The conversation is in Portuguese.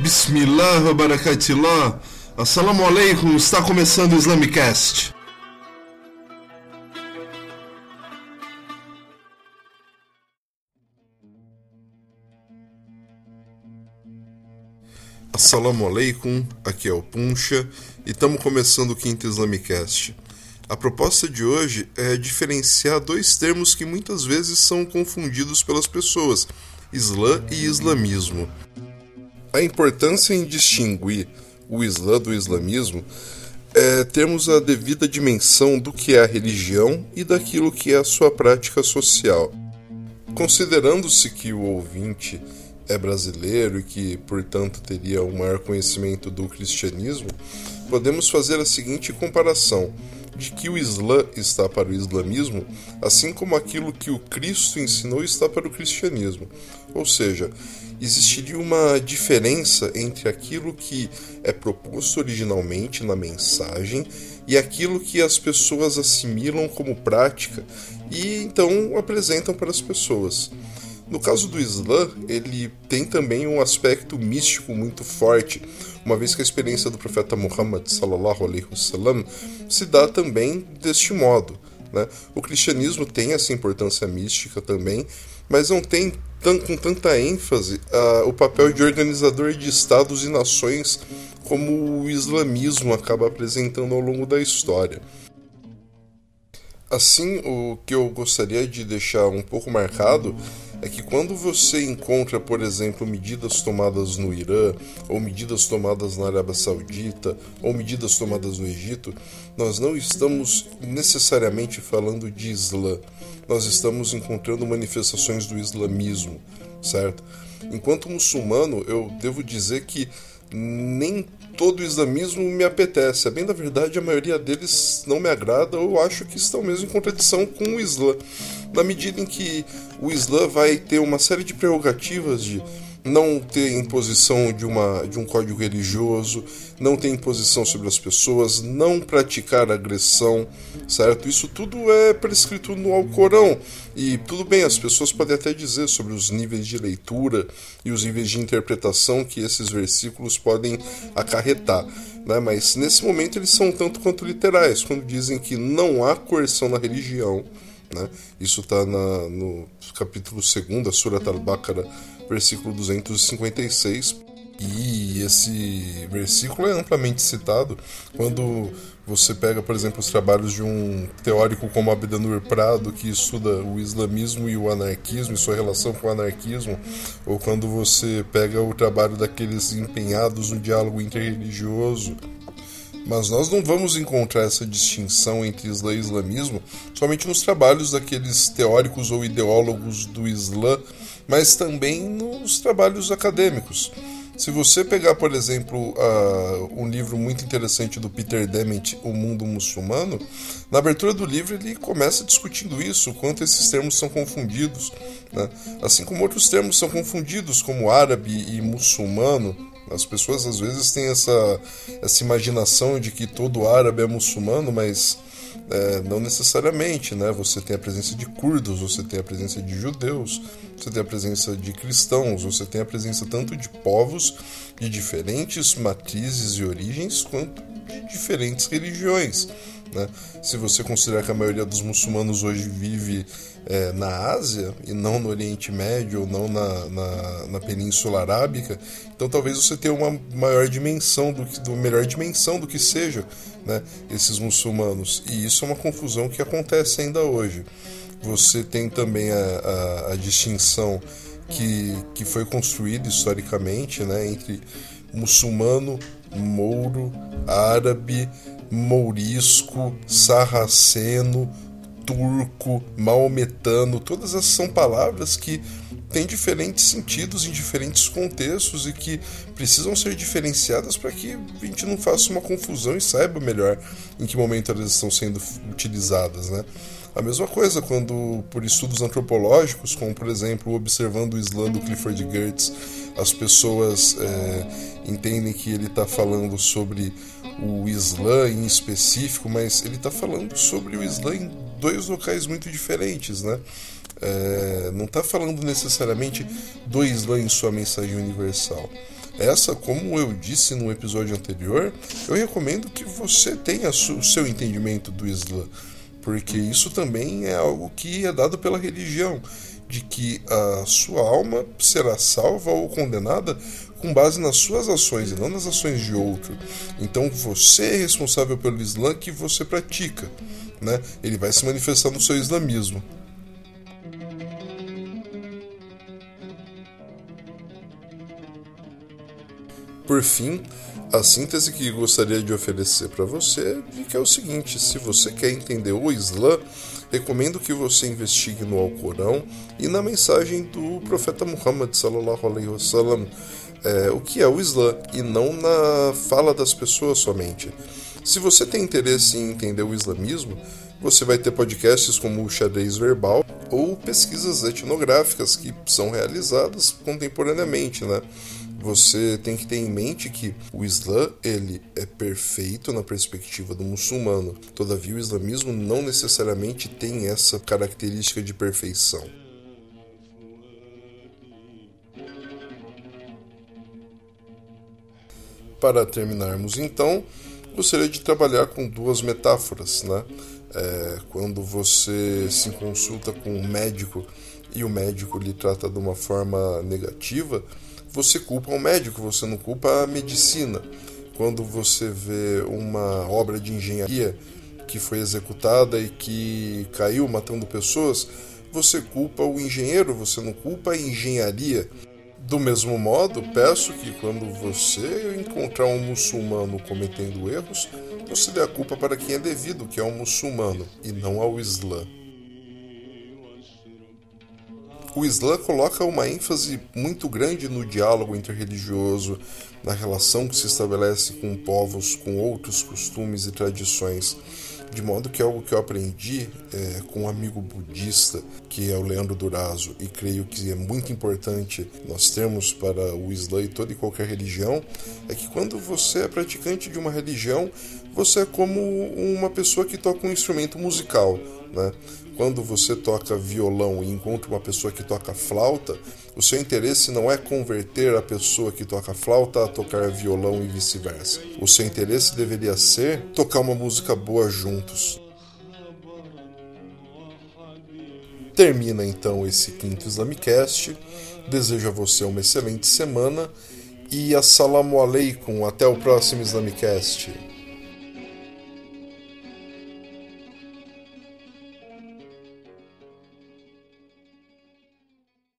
Bismillah barakatillah. Assalamu alaikum, está começando o Islamicast. Assalamu alaikum, aqui é o Puncha e estamos começando o quinto Islamicast. A proposta de hoje é diferenciar dois termos que muitas vezes são confundidos pelas pessoas: Islã e islamismo. A importância em distinguir o Islã do islamismo é termos a devida dimensão do que é a religião e daquilo que é a sua prática social. Considerando-se que o ouvinte é brasileiro e que, portanto, teria um maior conhecimento do cristianismo, podemos fazer a seguinte comparação: de que o Islã está para o islamismo, assim como aquilo que o Cristo ensinou está para o cristianismo. Ou seja, existiria uma diferença entre aquilo que é proposto originalmente na mensagem e aquilo que as pessoas assimilam como prática e então apresentam para as pessoas. No caso do Islã, ele tem também um aspecto místico muito forte, uma vez que a experiência do profeta Muhammad wasallam se dá também deste modo. Né? O cristianismo tem essa importância mística também, mas não tem com tanta ênfase uh, o papel de organizador de estados e nações como o islamismo acaba apresentando ao longo da história. Assim, o que eu gostaria de deixar um pouco marcado é que quando você encontra, por exemplo, medidas tomadas no Irã, ou medidas tomadas na Arábia Saudita, ou medidas tomadas no Egito, nós não estamos necessariamente falando de Islã. Nós estamos encontrando manifestações do islamismo, certo? Enquanto muçulmano, eu devo dizer que nem todo islamismo me apetece. A bem da verdade, a maioria deles não me agrada ou acho que estão mesmo em contradição com o Islã na medida em que o Islã vai ter uma série de prerrogativas de não ter imposição de, uma, de um código religioso, não ter imposição sobre as pessoas, não praticar agressão, certo? Isso tudo é prescrito no Alcorão. E tudo bem, as pessoas podem até dizer sobre os níveis de leitura e os níveis de interpretação que esses versículos podem acarretar. Né? Mas nesse momento eles são tanto quanto literais, quando dizem que não há coerção na religião né? Isso está no capítulo 2, Surat al-Baqarah, versículo 256. E esse versículo é amplamente citado quando você pega, por exemplo, os trabalhos de um teórico como Abdanur Prado, que estuda o islamismo e o anarquismo e sua relação com o anarquismo, ou quando você pega o trabalho daqueles empenhados no diálogo interreligioso mas nós não vamos encontrar essa distinção entre Islã e islamismo somente nos trabalhos daqueles teóricos ou ideólogos do Islã, mas também nos trabalhos acadêmicos. Se você pegar, por exemplo, uh, um livro muito interessante do Peter Dement, O Mundo Muçulmano, na abertura do livro ele começa discutindo isso, o quanto esses termos são confundidos, né? assim como outros termos são confundidos, como árabe e muçulmano, as pessoas às vezes têm essa, essa imaginação de que todo árabe é muçulmano, mas é, não necessariamente, né? Você tem a presença de curdos, você tem a presença de judeus, você tem a presença de cristãos, você tem a presença tanto de povos de diferentes matrizes e origens quanto de diferentes religiões. Né? Se você considerar que a maioria dos muçulmanos hoje vive é, na Ásia e não no Oriente Médio ou não na, na, na, Península Arábica, então talvez você tenha uma maior dimensão do que, do melhor dimensão do que seja né, esses muçulmanos. E isso é uma confusão que acontece ainda hoje. Você tem também a, a, a distinção que, que foi construída historicamente né, entre muçulmano, mouro, árabe, mourisco, sarraceno, turco, maometano, todas essas são palavras que têm diferentes sentidos em diferentes contextos e que precisam ser diferenciadas para que a gente não faça uma confusão e saiba melhor em que momento elas estão sendo utilizadas, né? A mesma coisa quando, por estudos antropológicos, como por exemplo observando o Islã do Clifford Geertz, as pessoas é, entendem que ele está falando sobre o Islã em específico, mas ele está falando sobre o Islã em dois locais muito diferentes, né? É, não está falando necessariamente do Islã em sua mensagem universal. Essa, como eu disse no episódio anterior, eu recomendo que você tenha o seu entendimento do Islã, porque isso também é algo que é dado pela religião, de que a sua alma será salva ou condenada com base nas suas ações e não nas ações de outro. Então você é responsável pelo Islã que você pratica, né? Ele vai se manifestar no seu islamismo. Por fim, a síntese que gostaria de oferecer para você é que é o seguinte: se você quer entender o Islã, recomendo que você investigue no Alcorão e na mensagem do profeta Muhammad sallallahu alaihi wasallam, é, o que é o Islã e não na fala das pessoas somente. Se você tem interesse em entender o islamismo, você vai ter podcasts como o Xadrez Verbal ou pesquisas etnográficas que são realizadas contemporaneamente, né? Você tem que ter em mente que o Islã ele é perfeito na perspectiva do muçulmano. Todavia, o islamismo não necessariamente tem essa característica de perfeição. Para terminarmos, então, gostaria de trabalhar com duas metáforas, né? É, quando você se consulta com um médico e o médico lhe trata de uma forma negativa, você culpa o médico, você não culpa a medicina. Quando você vê uma obra de engenharia que foi executada e que caiu matando pessoas, você culpa o engenheiro, você não culpa a engenharia. Do mesmo modo, peço que quando você encontrar um muçulmano cometendo erros, você dê a culpa para quem é devido, que é um muçulmano, e não ao Islã. O Islã coloca uma ênfase muito grande no diálogo interreligioso, na relação que se estabelece com povos com outros costumes e tradições. De modo que é algo que eu aprendi é, com um amigo budista, que é o Leandro Durazo, e creio que é muito importante nós termos para o Islã e toda e qualquer religião, é que quando você é praticante de uma religião, você é como uma pessoa que toca um instrumento musical. Né? Quando você toca violão e encontra uma pessoa que toca flauta, o seu interesse não é converter a pessoa que toca flauta a tocar violão e vice-versa. O seu interesse deveria ser tocar uma música boa juntos. Termina então esse quinto Islamicast. Desejo a você uma excelente semana e assalamu alaikum. Até o próximo Islamicast.